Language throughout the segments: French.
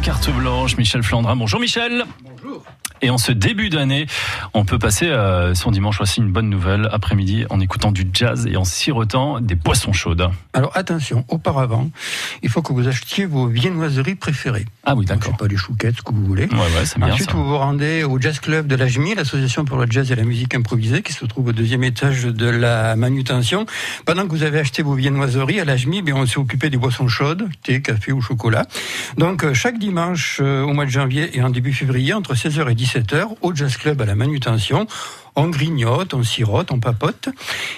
carte blanche, Michel Flandrin. Bonjour Michel. Bonjour. Et en ce début d'année, on peut passer euh, son dimanche aussi une bonne nouvelle après-midi en écoutant du jazz et en sirotant des boissons chaudes. Alors attention, auparavant, il faut que vous achetiez vos viennoiseries préférées. Ah oui, d'accord. pas, les chouquettes, ce que vous voulez. Ouais, ouais, c'est bien Ensuite, ça. vous vous rendez au Jazz Club de l'AJMI, l'association pour le jazz et la musique improvisée, qui se trouve au deuxième étage de la manutention. Pendant que vous avez acheté vos viennoiseries à l'AJMI, ben, on s'est occupé des boissons chaudes, thé, café ou chocolat. Donc, euh, chaque dimanche euh, au mois de janvier et en début février, entre 16h et 17h, au Jazz Club à la manutention, on grignote, on sirote, on papote.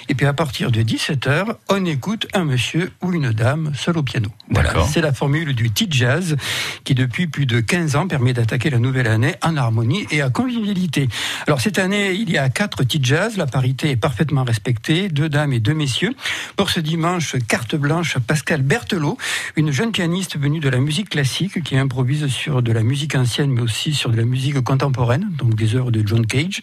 Et puis à partir de 17h, on écoute un monsieur ou une dame seul au piano. Voilà, c'est la formule du T-Jazz qui depuis plus de 15 ans permet d'attaquer la nouvelle année en harmonie et à convivialité. Alors cette année, il y a quatre T-Jazz, la parité est parfaitement respectée, deux dames et deux messieurs. Pour ce dimanche, carte blanche à Pascal Berthelot, une jeune pianiste venue de la musique classique qui improvise sur de la musique ancienne mais aussi sur de la musique contemporaine, donc des œuvres de John Cage.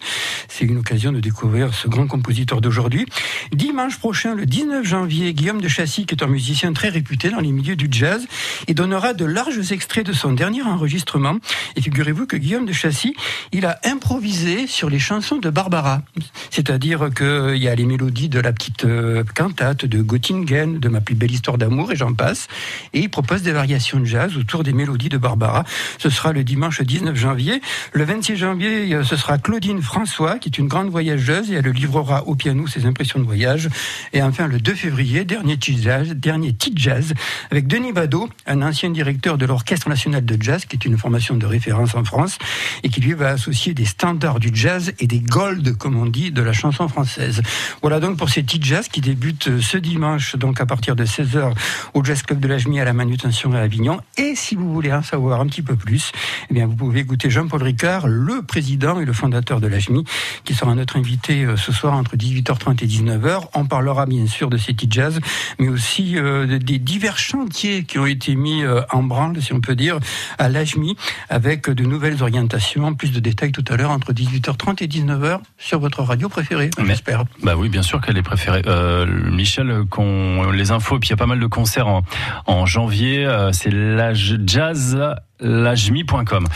C'est une occasion de découvrir ce grand compositeur d'aujourd'hui. Dimanche prochain, le 19 janvier, Guillaume de Chassis, qui est un musicien très réputé dans les milieux du jazz, il donnera de larges extraits de son dernier enregistrement. Et figurez-vous que Guillaume de Chassis, il a improvisé sur les chansons de Barbara. C'est-à-dire qu'il y a les mélodies de la petite euh, cantate de Göttingen, de ma plus belle histoire d'amour, et j'en passe. Et il propose des variations de jazz autour des mélodies de Barbara. Ce sera le dimanche 19 janvier. Le 26 janvier, euh, ce sera Claudine François, qui est une grande voyageuse, et elle livrera au piano ses impressions de voyage. Et enfin, le 2 février, dernier petit jazz, dernier jazz, avec Denis Badeau, un ancien directeur de l'Orchestre national de jazz, qui est une formation de référence en France, et qui lui va associer des standards du jazz et des golds, comme on dit, de la chanson française. Voilà donc pour ces petits jazz qui débutent ce dimanche, donc à partir de 16h au Jazz Club de l'Ajmi à la manutention à Avignon. Et si vous voulez en savoir un petit peu plus, eh bien, vous pouvez écouter Jean-Paul Ricard, le président et le fondateur de l'Ajmi, qui sera notre invité euh, ce soir entre 18h30 et 19h. On parlera bien sûr de petits jazz, mais aussi euh, de- des divers chantiers qui ont été mis euh, en branle, si on peut dire, à l'AJMI, avec de nouvelles orientations, plus de détails tout à l'heure entre 18h30 et 19h sur votre radio préférée, j'espère. Bah oui, bien sûr qu'elle est préférée. Euh, Michel, qu'on les infos, et puis il y a pas mal de concerts en, en janvier. c'est l'âge jazz, l'ajmi.com.